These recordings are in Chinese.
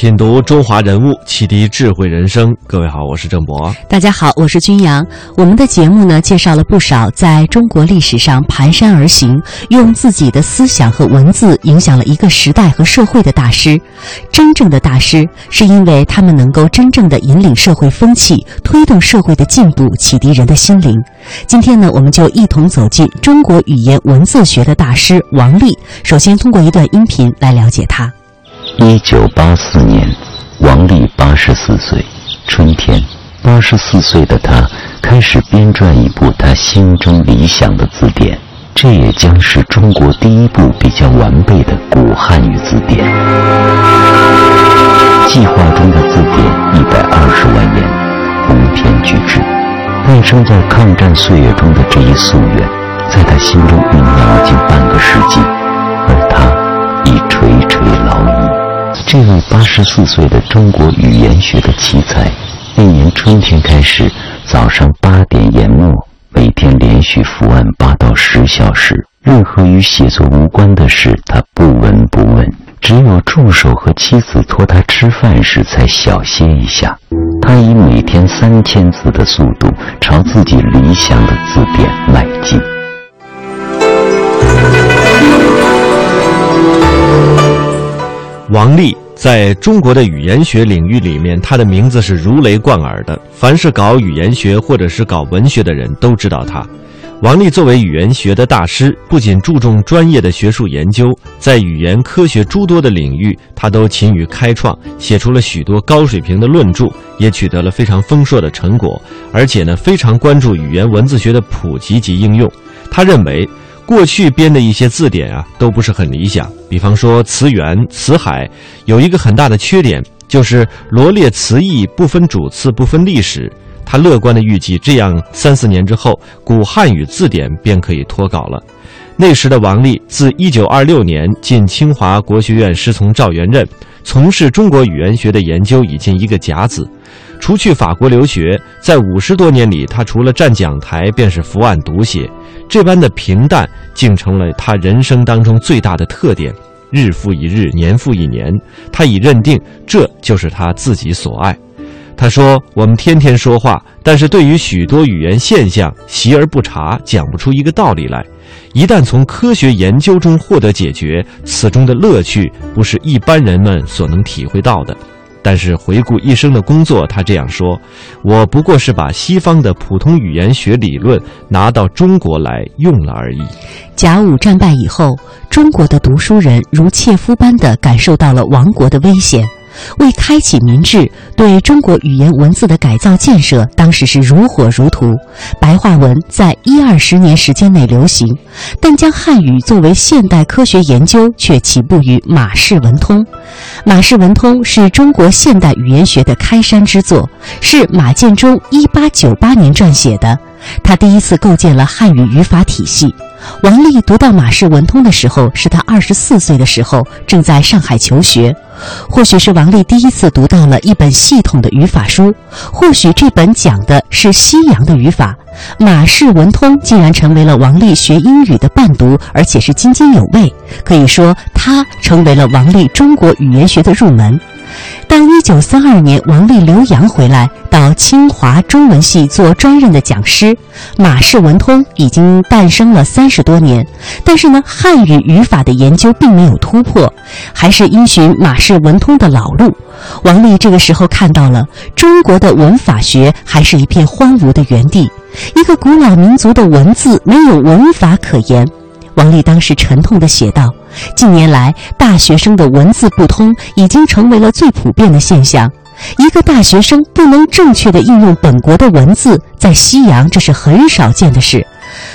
品读中华人物，启迪智慧人生。各位好，我是郑博。大家好，我是君阳。我们的节目呢，介绍了不少在中国历史上蹒跚而行，用自己的思想和文字影响了一个时代和社会的大师。真正的大师，是因为他们能够真正的引领社会风气，推动社会的进步，启迪人的心灵。今天呢，我们就一同走进中国语言文字学的大师王力。首先，通过一段音频来了解他。一九八四年，王力八十四岁，春天，八十四岁的他开始编撰一部他心中理想的字典，这也将是中国第一部比较完备的古汉语字典。计划中的字典一百二十万言，鸿篇巨制。诞生在抗战岁月中的这一夙愿，在他心中酝酿了近半个世纪，而他已垂垂老矣。这位八十四岁的中国语言学的奇才，那年春天开始，早上八点研墨，每天连续伏案八到十小时。任何与写作无关的事，他不闻不问；只有助手和妻子托他吃饭时，才小歇一下。他以每天三千字的速度，朝自己理想的字典迈进。王力在中国的语言学领域里面，他的名字是如雷贯耳的。凡是搞语言学或者是搞文学的人都知道他。王力作为语言学的大师，不仅注重专业的学术研究，在语言科学诸多的领域，他都勤于开创，写出了许多高水平的论著，也取得了非常丰硕的成果。而且呢，非常关注语言文字学的普及及应用。他认为。过去编的一些字典啊，都不是很理想。比方说词源、词海，有一个很大的缺点，就是罗列词义不分主次、不分历史。他乐观的预计，这样三四年之后，古汉语字典便可以脱稿了。那时的王力，自一九二六年进清华国学院师从赵元任，从事中国语言学的研究已近一个甲子。除去法国留学，在五十多年里，他除了站讲台，便是伏案读写。这般的平淡，竟成了他人生当中最大的特点。日复一日，年复一年，他已认定这就是他自己所爱。他说：“我们天天说话，但是对于许多语言现象，习而不察，讲不出一个道理来。一旦从科学研究中获得解决，此中的乐趣，不是一般人们所能体会到的。”但是回顾一生的工作，他这样说：“我不过是把西方的普通语言学理论拿到中国来用了而已。”甲午战败以后，中国的读书人如切肤般地感受到了亡国的危险。为开启民智，对中国语言文字的改造建设，当时是如火如荼。白话文在一二十年时间内流行，但将汉语作为现代科学研究，却起步于马氏文通。马氏文通是中国现代语言学的开山之作，是马建忠一八九八年撰写的。他第一次构建了汉语语法体系。王力读到马氏文通的时候，是他二十四岁的时候，正在上海求学。或许是王力第一次读到了一本系统的语法书，或许这本讲的是西洋的语法。马氏文通竟然成为了王力学英语的伴读，而且是津津有味。可以说，它成为了王力中国语言学的入门。当一九三二年王力留洋回来，到清华中文系做专任的讲师，马氏文通已经诞生了三十多年。但是呢，汉语语法的研究并没有突破，还是依循马氏文通的老路。王力这个时候看到了中国的文法学还是一片荒芜的原地，一个古老民族的文字没有文法可言。王力当时沉痛地写道：“近年来，大学生的文字不通已经成为了最普遍的现象。一个大学生不能正确地应用本国的文字，在西洋这是很少见的事。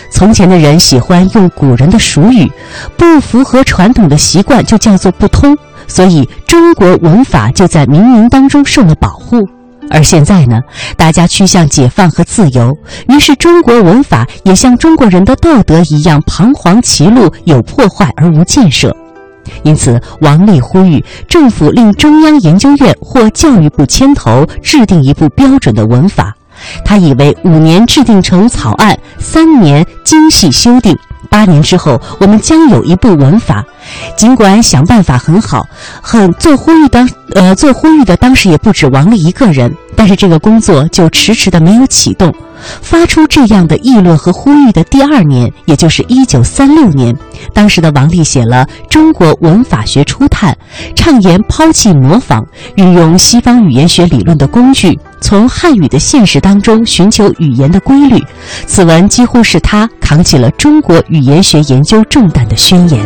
从前的人喜欢用古人的俗语，不符合传统的习惯就叫做不通，所以中国文法就在冥冥当中受了保护。”而现在呢，大家趋向解放和自由，于是中国文法也像中国人的道德一样彷徨歧路，有破坏而无建设。因此，王力呼吁政府令中央研究院或教育部牵头制定一部标准的文法。他以为五年制定成草案，三年精细修订，八年之后我们将有一部文法。尽管想办法很好，很做呼吁当呃做呼吁的当时也不止王力一个人，但是这个工作就迟迟的没有启动。发出这样的议论和呼吁的第二年，也就是一九三六年，当时的王力写了《中国文法学初探》，倡言抛弃模仿，运用西方语言学理论的工具，从汉语的现实当中寻求语言的规律。此文几乎是他扛起了中国语言学研究重担的宣言。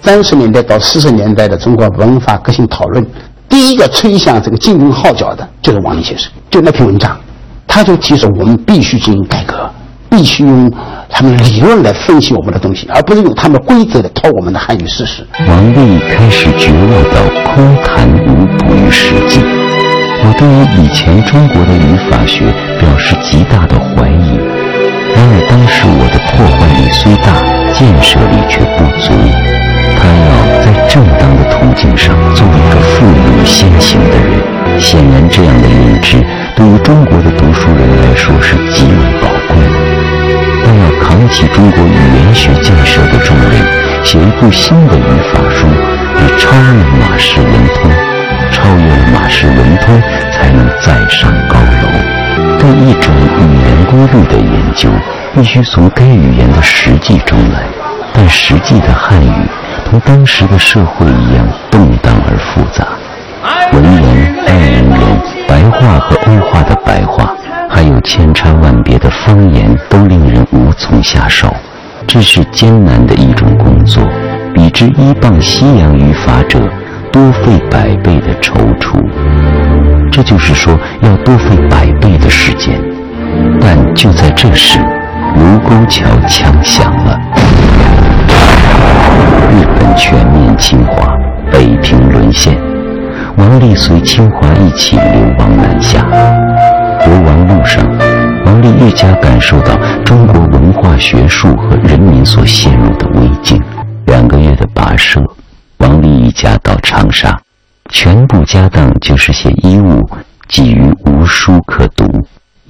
三十年代到四十年代的中国文化革新讨论，第一个吹响这个进攻号角的就是王力先生，就那篇文章。他就提出，我们必须进行改革，必须用他们理论来分析我们的东西，而不是用他们规则来套我们的汉语事实。王力开始绝望到空谈无补于实际。我对于以前中国的语法学表示极大的怀疑。然而当时我的破坏力虽大，建设力却不足。他要在正当的途径上做一个富于先行的人。显然，这样的认知。对于中国的读书人来说是极为宝贵的，但要扛起中国语言学建设的重任，写一部新的语法书，得超越马氏文通，超越了马氏文通，才能再上高楼。对一种语言规律的研究，必须从该语言的实际中来，但实际的汉语同当时的社会一样动荡而复杂。文言、爱文言、白话和欧化的白话，还有千差万别的方言，都令人无从下手。这是艰难的一种工作，比之依傍西洋语法者，多费百倍的踌躇。这就是说，要多费百倍的时间。但就在这时，卢沟桥枪响了，日本全面侵华，北平沦陷。王力随清华一起流亡南下，流亡路上，王力愈加感受到中国文化学术和人民所陷入的危境。两个月的跋涉，王力一家到长沙，全部家当就是些衣物，几于无书可读。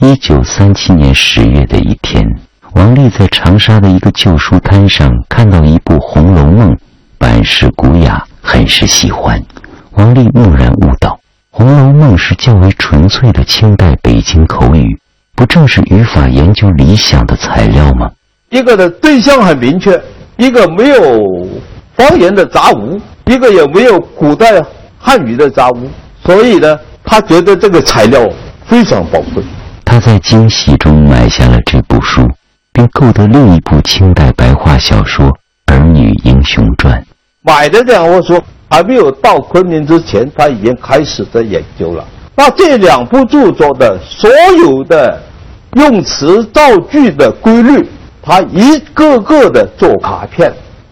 一九三七年十月的一天，王力在长沙的一个旧书摊上看到一部《红楼梦》，版式古雅，很是喜欢。王力蓦然悟道，《红楼梦》是较为纯粹的清代北京口语，不正是语法研究理想的材料吗？一个的对象很明确，一个没有方言的杂物，一个也没有古代汉语的杂物，所以呢，他觉得这个材料非常宝贵。他在惊喜中买下了这部书，并购得另一部清代白话小说《儿女英雄传》。买的这样我说。还没有到昆明之前，他已经开始在研究了。那这两部著作的所有的用词造句的规律，他一个个的做卡片，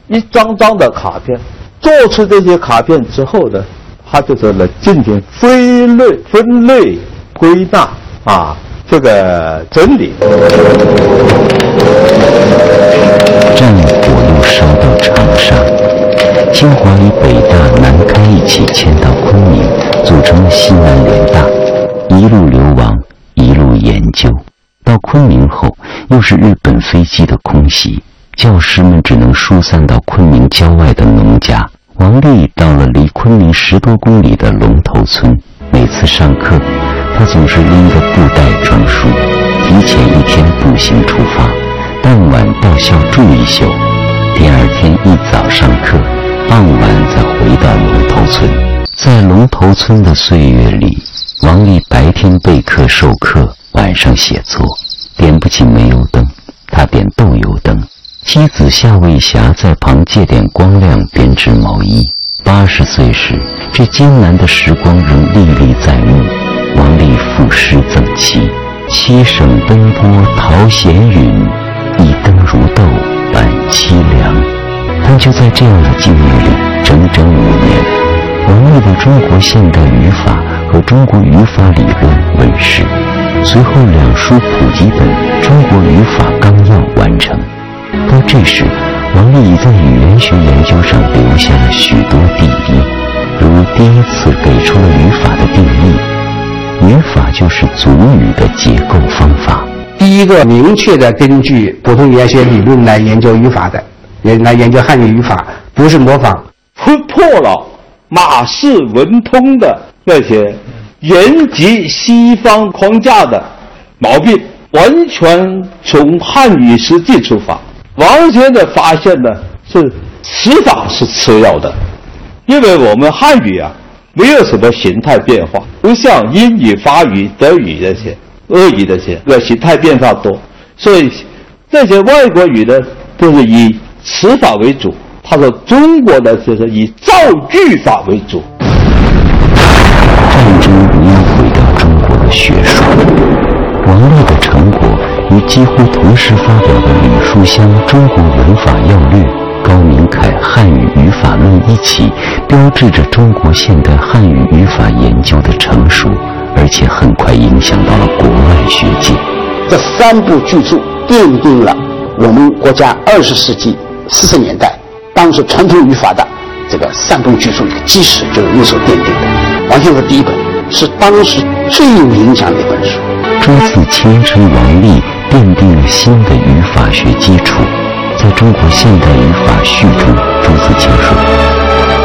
一张张的卡片。做出这些卡片之后呢，他就是来进行分类、分类、归纳啊，这个整理。战火又烧到长沙。清华与北大、南开一起迁到昆明，组成了西南联大，一路流亡，一路研究。到昆明后，又是日本飞机的空袭，教师们只能疏散到昆明郊外的农家。王丽到了离昆明十多公里的龙头村，每次上课，他总是拎着布袋装书，提前一天步行出发，当晚到校住一宿，第二天一早上课。傍晚再回到龙头村，在龙头村的岁月里，王丽白天备课授课，晚上写作，点不起煤油灯，他点豆油灯。妻子夏卫霞在旁借点光亮编织毛衣。八十岁时，这艰难的时光仍历历在目。王力赋诗赠妻：七省奔波桃闲云，一灯如豆伴凄凉。但就在这样的境遇里，整整五年，王力的《中国现代语法》和《中国语法理论》问世，随后两书普及本《中国语法纲要》完成。这时，王力已在语言学研究上留下了许多第一，如第一次给出了语法的定义，语法就是组语的结构方法。第一个明确的根据普通语言学理论来研究语法的，来研究汉语语法，不是模仿，突破了马氏文通的那些沿袭西方框架的毛病，完全从汉语实际出发。王先的发现呢，是词法是次要的，因为我们汉语啊，没有什么形态变化，不像英语、法语、德语这些。俄语这些，个形态变化多，所以这些外国语呢都是以词法为主。他说中国的就是以造句法为主。战争不应毁掉中国的学术。几乎同时发表的吕书香《中国文法要略》、高明凯《汉语语法论》一起，标志着中国现代汉语语法研究的成熟。而且很快影响到了国外学界。这三部巨著奠定了我们国家二十世纪四十年代当时传统语法的这个三部巨著一个基石，就是那时候奠定的。王先生第一本是当时最有影响的一本书。朱自清称王力奠定了新的语法学基础。在中国现代语法序中，朱自清说：“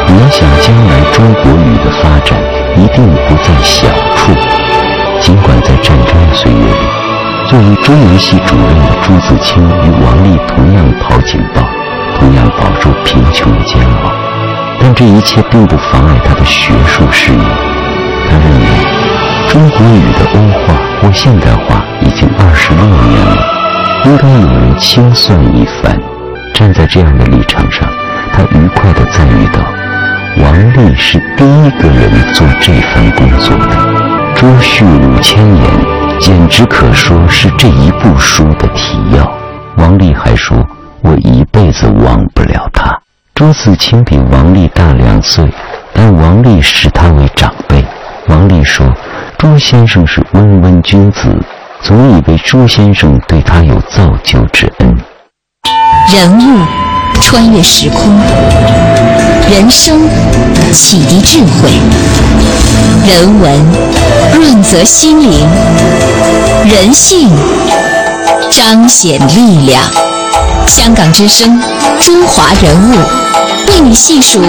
我想将来中国语的发展。”一定不在小处。尽管在战争的岁月里，作为中文系主任的朱自清与王力同样抛警报，同样饱受贫穷的煎熬，但这一切并不妨碍他的学术事业。他认为，中国语的欧化或现代化二十六年了，应该有人清算一番。站在这样的立场上，他愉快地赞誉道。王力是第一个人做这份工作的，朱序五千言，简直可说是这一部书的提要。王力还说：“我一辈子忘不了他。”朱自清比王力大两岁，但王力视他为长辈。王力说：“朱先生是温文君子，总以为朱先生对他有造就之恩。”人物穿越时空。人生启迪智慧，人文润泽心灵，人性彰显力量。香港之声，中华人物，为你细数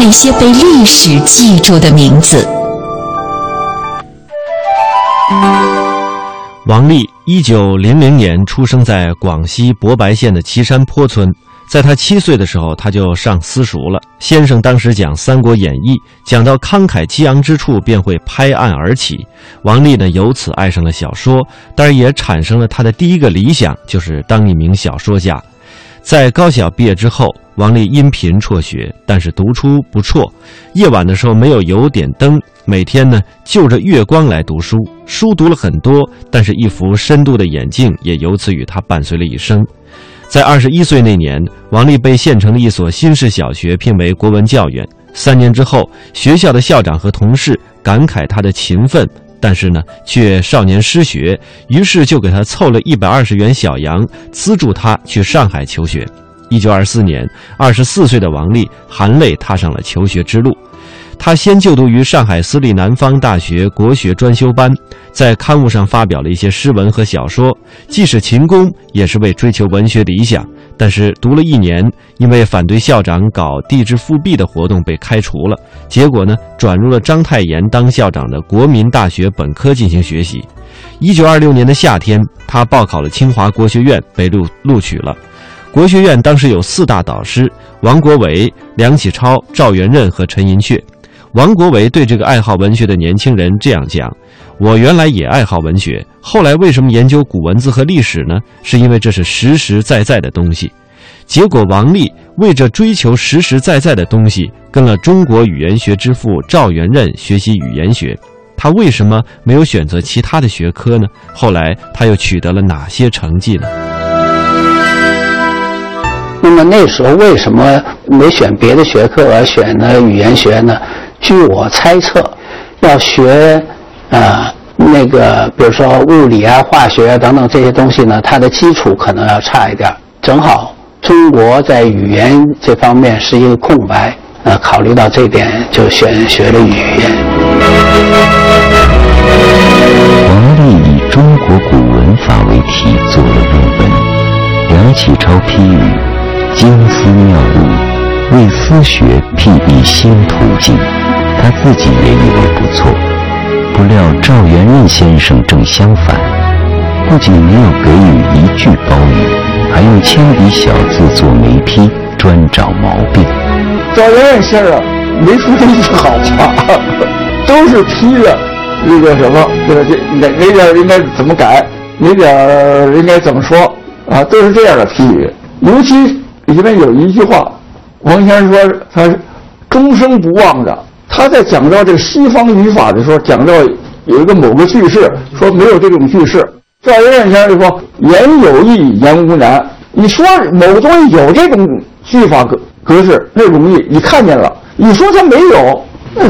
那些被历史记住的名字。王力，一九零零年出生在广西博白县的岐山坡村。在他七岁的时候，他就上私塾了。先生当时讲《三国演义》，讲到慷慨激昂之处，便会拍案而起。王力呢，由此爱上了小说，当然也产生了他的第一个理想，就是当一名小说家。在高小毕业之后，王力因贫辍学，但是读书不辍。夜晚的时候没有油点灯，每天呢就着月光来读书。书读了很多，但是一副深度的眼镜也由此与他伴随了一生。在二十一岁那年，王丽被县城的一所新式小学聘为国文教员。三年之后，学校的校长和同事感慨他的勤奋，但是呢，却少年失学，于是就给他凑了一百二十元小洋，资助他去上海求学。一九二四年，二十四岁的王丽含泪踏上了求学之路。他先就读于上海私立南方大学国学专修班，在刊物上发表了一些诗文和小说。既是勤工，也是为追求文学理想。但是读了一年，因为反对校长搞地质复辟的活动被开除了。结果呢，转入了章太炎当校长的国民大学本科进行学习。一九二六年的夏天，他报考了清华国学院，被录录取了。国学院当时有四大导师：王国维、梁启超、赵元任和陈寅恪。王国维对这个爱好文学的年轻人这样讲：“我原来也爱好文学，后来为什么研究古文字和历史呢？是因为这是实实在在的东西。结果王力为着追求实实在在的东西，跟了中国语言学之父赵元任学习语言学。他为什么没有选择其他的学科呢？后来他又取得了哪些成绩呢？那么那时候为什么没选别的学科而选了语言学呢？”据我猜测，要学，呃，那个，比如说物理啊、化学啊等等这些东西呢，它的基础可能要差一点。正好中国在语言这方面是一个空白，呃，考虑到这点，就选学了语言。王立以中国古文法为题做了论文，梁启超批语，精思妙悟，为思学辟一新途径。他自己也以为不错。不料赵元任先生正相反，不仅没有给予一句褒语，还用铅笔小字做眉批，专找毛病。赵元任先生没说一句好话，都是批了那个什么，这个这哪哪点应该怎么改，哪点应该怎么说啊，都是这样的批语。尤其里面有一句话，王先生说他是终生不忘的。他在讲到这个西方语法的时候，讲到有一个某个句式，说没有这种句式。赵元任先生就说：“言有意，言无难。你说某个东西有这种句法格格式，那容易，你看见了。你说它没有，那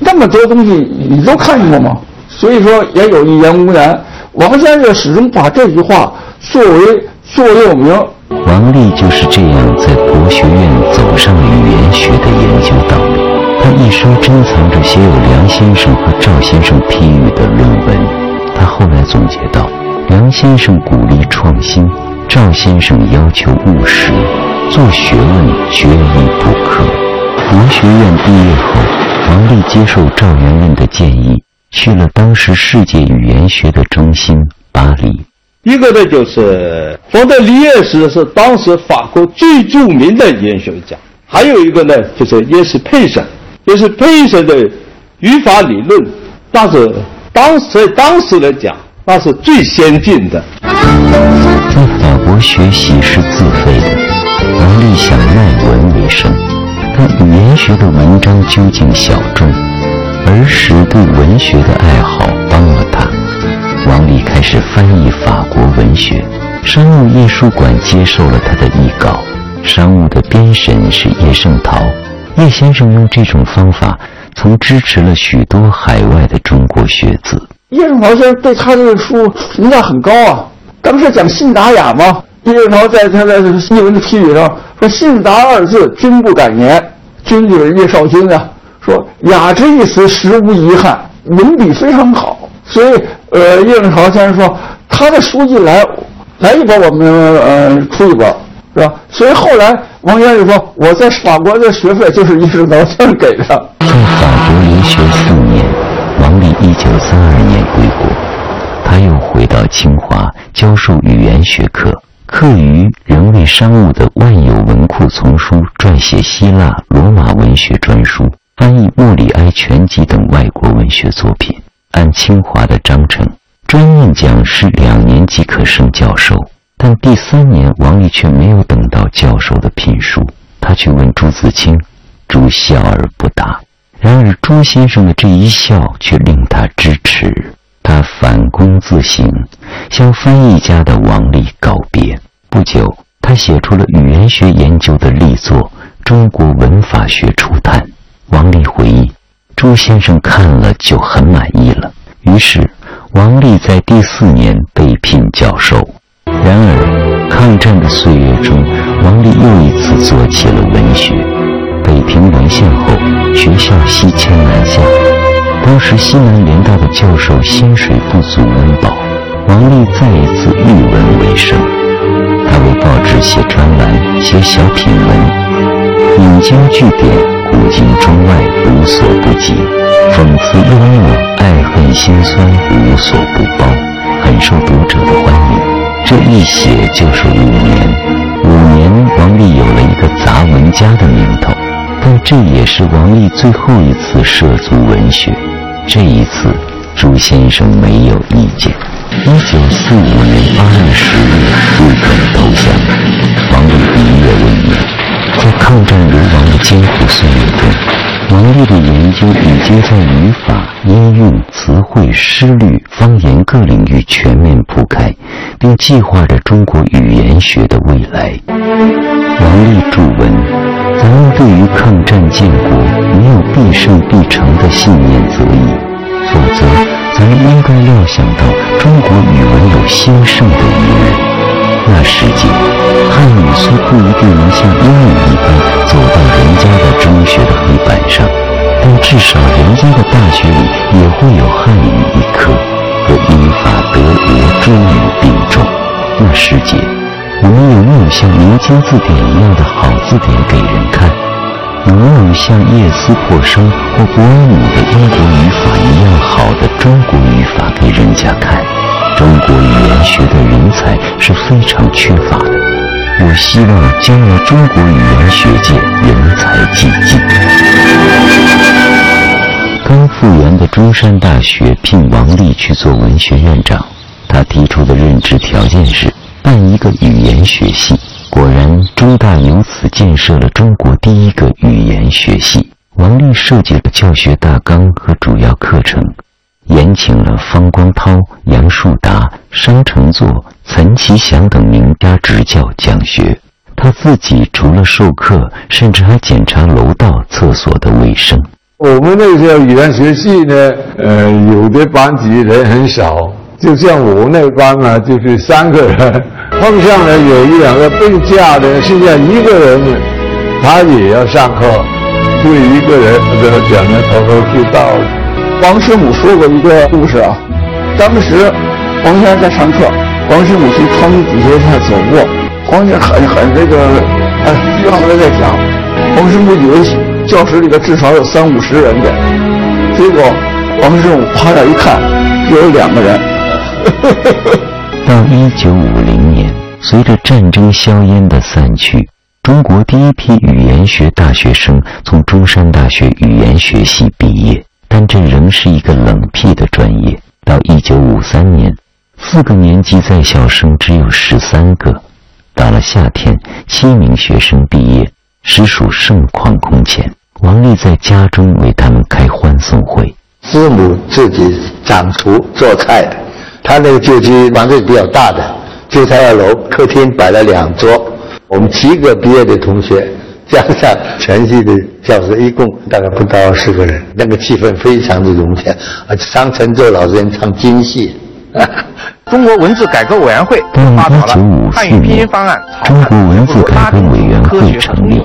那么多东西你都看见过吗？所以说，言有意，言无难。王先生始终把这句话作为座右铭。王立就是这样在国学院走上了语言学。一生珍藏着写有梁先生和赵先生批语的论文。他后来总结道：梁先生鼓励创新，赵先生要求务实，做学问缺一不可。国学院毕业后，王立接受赵元任的建议，去了当时世界语言学的中心巴黎。一个呢，就是冯德里耶斯是当时法国最著名的语言学家；还有一个呢，就是耶斯佩森。就是佩森的语法理论，那是当时当时来讲，那是最先进的。在法国学习是自费的，王力想卖文为生，但语言学的文章究竟小众，儿时对文学的爱好帮了他。王立开始翻译法国文学，商务印书馆接受了他的译稿，商务的编审是叶圣陶。叶先生用这种方法，曾支持了许多海外的中国学子。叶圣陶先生对他这个书评价很高啊。当时讲信达雅嘛，叶圣陶在他的译文的批语上说：“信达二字，君不敢言。君就是叶绍钧啊。说雅之一词，实无遗憾，文笔非常好。所以，呃，叶圣陶先生说，他的书一来，来一本，我们呃出一本。”是吧？所以后来王先生说：“我在法国的学费就是一直老先生给的。”在法国留学四年，王立一九三二年归国，他又回到清华教授语言学课，课余仍为商务的万有文库丛书撰写希腊罗马文学专书，翻译莫里埃全集等外国文学作品。按清华的章程，专任讲师两年即可升教授。但第三年，王立却没有等到教授的聘书，他去问朱自清，朱笑而不答。然而朱先生的这一笑却令他支持，他反躬自省，向翻译家的王立告别。不久，他写出了语言学研究的力作《中国文法学初探》。王立回忆，朱先生看了就很满意了。于是，王立在第四年被聘教授。然而，抗战的岁月中，王立又一次做起了文学。北平沦陷后，学校西迁南下。当时西南联大的教授薪水不足温饱，王立再一次以文为生。他为报纸写专栏，写小品文，引经据典，古今中外无所不及，讽刺幽默，爱恨心酸无所不包，很受读者的欢迎。这一写就是五年，五年，王立有了一个杂文家的名头。但这也是王立最后一次涉足文学。这一次，朱先生没有意见。一九四五年八月十日，日本投降，王立一跃为名。在抗战流亡的艰苦岁月中。王立的研究已经在语法、音韵、词汇、诗律、方言各领域全面铺开，并计划着中国语言学的未来。王立注文：咱们对于抗战建国没有必胜必成的信念则已，否则咱应该料想到中国语文有兴盛的一日。那时节，汉语虽不一定能像英语一般走到人家的中学的黑板上，但至少人家的大学里也会有汉语一科。和英法德国中语并重。那师姐，我们有没有像民间字典一样的好字典给人看？有没有像叶斯珀生或博尔姆的英国语法一样好的中国语法给人家看？中国语言学的人才是非常缺乏的。我希望将来中国语言学界人才济济。的中山大学聘王力去做文学院长，他提出的任职条件是办一个语言学系。果然，中大由此建设了中国第一个语言学系。王力设计了教学大纲和主要课程，延请了方光涛、杨树达、商承祚、岑其祥等名家执教讲学。他自己除了授课，甚至还检查楼道、厕所的卫生。我们那个语言学系呢，呃，有的班级人很少，就像我那班啊，就是三个人。碰上了有一两个病假的，现在一个人他也要上课，对一个人这讲的头头是道。王师母说过一个故事啊，当时黄先生在上课，王师母从床底下走过，黄先生很很这个呃激昂的在讲，王师母以为教室里边至少有三五十人的，结果王师母趴那一看，只有两个人。到一九五零年，随着战争硝烟的散去，中国第一批语言学大学生从中山大学语言学系毕业，但这仍是一个冷僻的专业。到一九五三年，四个年级在校生只有十三个。到了夏天，七名学生毕业，实属盛况空前。王丽在家中为他们开欢送会，师母自己掌厨做菜的。他那个旧居房子比较大的，就在二楼客厅摆了两桌。我们七个毕业的同学，加上全系的教师，一共大概不到十个人。那个气氛非常的融洽，而且商承作老师唱京戏。中国文字改革委员会发表了汉语拼音方案，中国文字改革委员会成立，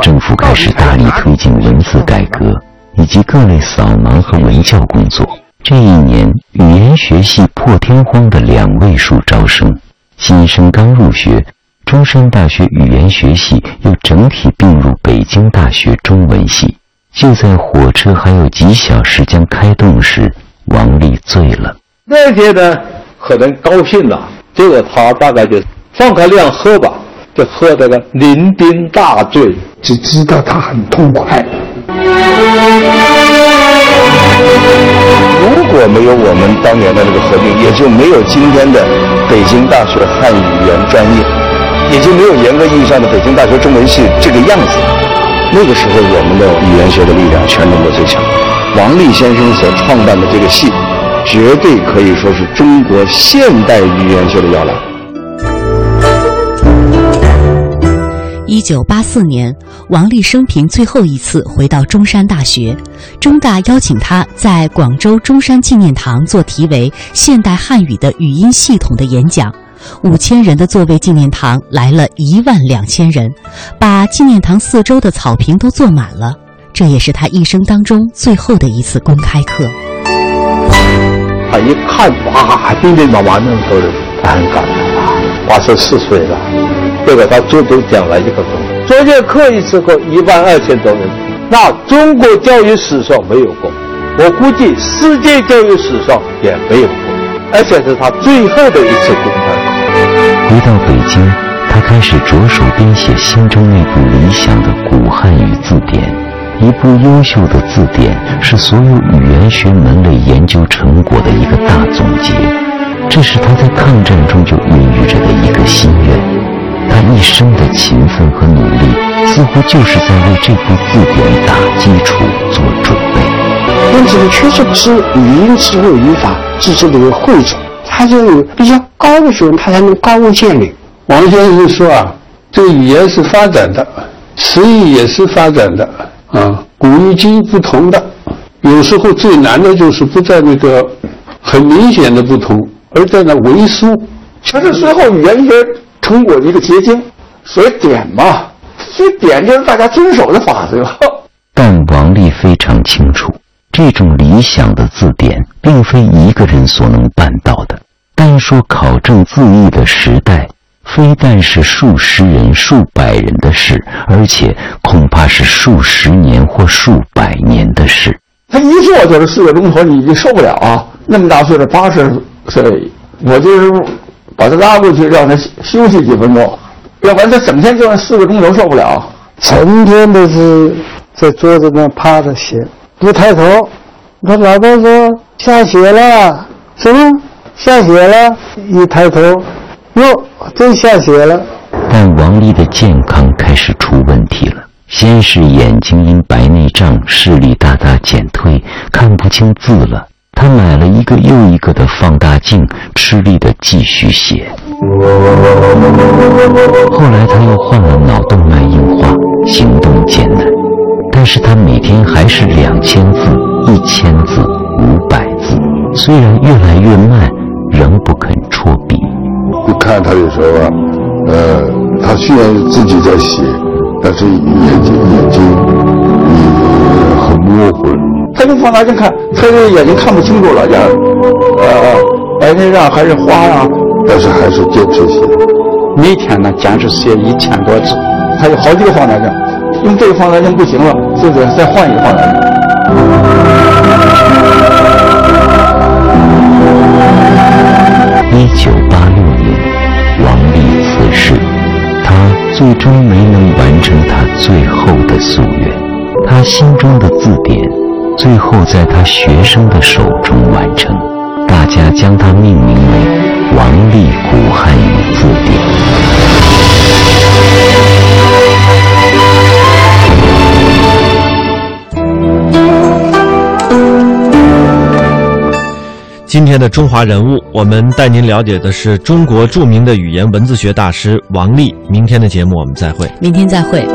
政府开始大力推进文字改革以及各类扫盲和文教工作。这一年，语言学系破天荒的两位数招生，新生刚入学，中山大学语言学系又整体并入北京大学中文系。就在火车还有几小时将开动时，王丽醉了。那天呢，可能高兴了，结果他大概就放开量喝吧，就喝得个酩酊大醉，只知道他很痛快。如果没有我们当年的那个合并，也就没有今天的北京大学汉语言专业，也就没有严格意义上的北京大学中文系这个样子。那个时候，我们的语言学的力量全中国最强。王力先生所创办的这个系，绝对可以说是中国现代语言学的摇篮。一九八四年，王力生平最后一次回到中山大学，中大邀请他在广州中山纪念堂做题为《现代汉语的语音系统》的演讲。五千人的座位纪念堂来了一万两千人，把纪念堂四周的草坪都坐满了。这也是他一生当中最后的一次公开课。他一看，哇，兵兵马马那么多人，他很感动啊，八十四岁了。这个他足足讲了一个钟，昨天课一次课一万二千多人，那中国教育史上没有过，我估计世界教育史上也没有过，而且是他最后的一次公开。回到北京，他开始着手编写心中那部理想的古汉语字典，一部优秀的字典是所有语言学门类研究成果的一个大总结，这是他在抗战中就孕育着的一个心愿。他一生的勤奋和努力，似乎就是在为这部字典打基础、做准备。因此，确实是语音智慧语法制作的一个汇总，他就有比较高的学问，他才能高屋建瓴。王先生说啊，这个语言是发展的，词义也是发展的啊，古与今不同的。有时候最难的就是不在那个很明显的不同，而在那为疏。它是最后语言学。成果的一个结晶，所以点嘛，所以点就是大家遵守的法则。但王力非常清楚，这种理想的字典，并非一个人所能办到的。单说考证字义的时代，非但是数十人、数百人的事，而且恐怕是数十年或数百年的事。他一坐就是四个钟头，你就受不了啊！那么大岁数，八十岁，我就是把他拉过去，让他休息几分钟，要不然他整天就四个钟头受不了。成天都是在桌子那趴着写，不抬头。他老伴说下雪了，什么下雪了？一抬头，哟，真下雪了。但王丽的健康开始出问题了。先是眼睛因白内障视力大大减退，看不清字了。他买了一个又一个的放大镜，吃力的继续写。后来他又患了脑动脉硬化，行动艰难。但是他每天还是两千字、一千字、五百字，虽然越来越慢，仍不肯戳笔。看他有时候，呃，他虽然自己在写。但是眼睛眼睛也很模糊，他用放大镜看，他这眼睛看不清楚了，呀，呃，白内障还是花啊，但是还是坚持写，每天呢坚持写一千多字，他有好几个放大镜，用这个放大镜不行了，就得再换一个放大镜。最终没能完成他最后的夙愿，他心中的字典，最后在他学生的手中完成，大家将它命名为《王力古汉语字典》。今天的中华人物，我们带您了解的是中国著名的语言文字学大师王力。明天的节目我们再会，明天再会。